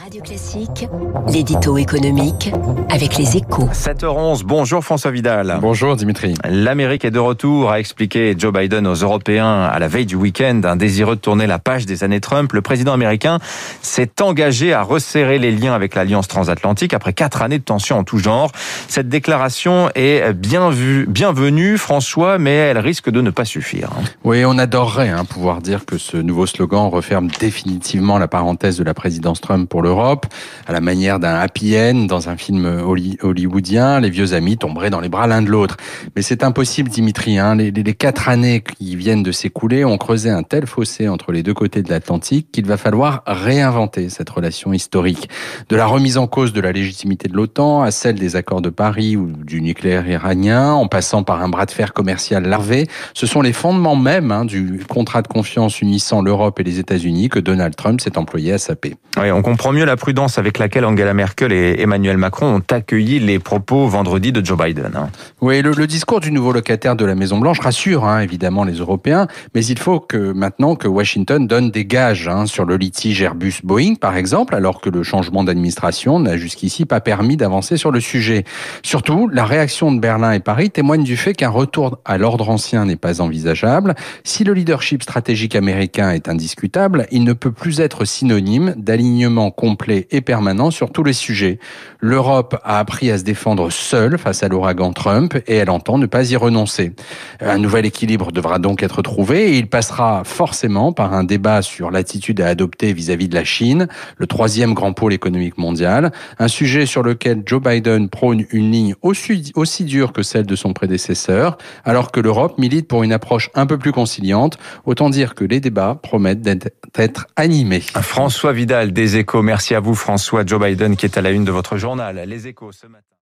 Radio Classique, l'édito économique avec les échos. 7h11, bonjour François Vidal. Bonjour Dimitri. L'Amérique est de retour, a expliqué Joe Biden aux Européens à la veille du week-end, un désireux de tourner la page des années Trump. Le président américain s'est engagé à resserrer les liens avec l'Alliance transatlantique après quatre années de tensions en tout genre. Cette déclaration est bien vue, bienvenue, François, mais elle risque de ne pas suffire. Oui, on adorerait hein, pouvoir dire que ce nouveau slogan referme définitivement la parenthèse de la présidence Trump pour l'Europe, à la manière d'un happy end dans un film hollywoodien. Les vieux amis tomberaient dans les bras l'un de l'autre. Mais c'est impossible, Dimitri. Hein. Les, quatre années qui viennent de s'écouler ont creusé un tel fossé entre les deux côtés de l'Atlantique qu'il va falloir réinventer cette relation historique. De la remise en cause de la légitimité de l'OTAN à celle des accords de Paris ou du nucléaire iranien, en passant par un bras de fer commercial larvé, ce sont les fondements même hein, du contrat de confiance unissant l'Europe et les États-Unis que Donald Trump s'est employé à saper. Oui, on comprend mieux la prudence avec laquelle Angela Merkel et Emmanuel Macron ont accueilli les propos vendredi de Joe Biden. Hein. Oui, le, discours du nouveau locataire de la Maison Blanche rassure hein, évidemment les Européens, mais il faut que maintenant que Washington donne des gages hein, sur le litige Airbus-Boeing, par exemple, alors que le changement d'administration n'a jusqu'ici pas permis d'avancer sur le sujet. Surtout, la réaction de Berlin et Paris témoigne du fait qu'un retour à l'ordre ancien n'est pas envisageable. Si le leadership stratégique américain est indiscutable, il ne peut plus être synonyme d'alignement et permanent sur tous les sujets. L'Europe a appris à se défendre seule face à l'ouragan Trump et elle entend ne pas y renoncer. Un nouvel équilibre devra donc être trouvé et il passera forcément par un débat sur l'attitude à adopter vis-à-vis de la Chine, le troisième grand pôle économique mondial, un sujet sur lequel Joe Biden prône une ligne aussi, aussi dure que celle de son prédécesseur, alors que l'Europe milite pour une approche un peu plus conciliante. Autant dire que les débats promettent d'être animés. François Vidal des Échos, merci à vous François. Joe Biden qui est à la une de votre journal. Les Échos ce matin.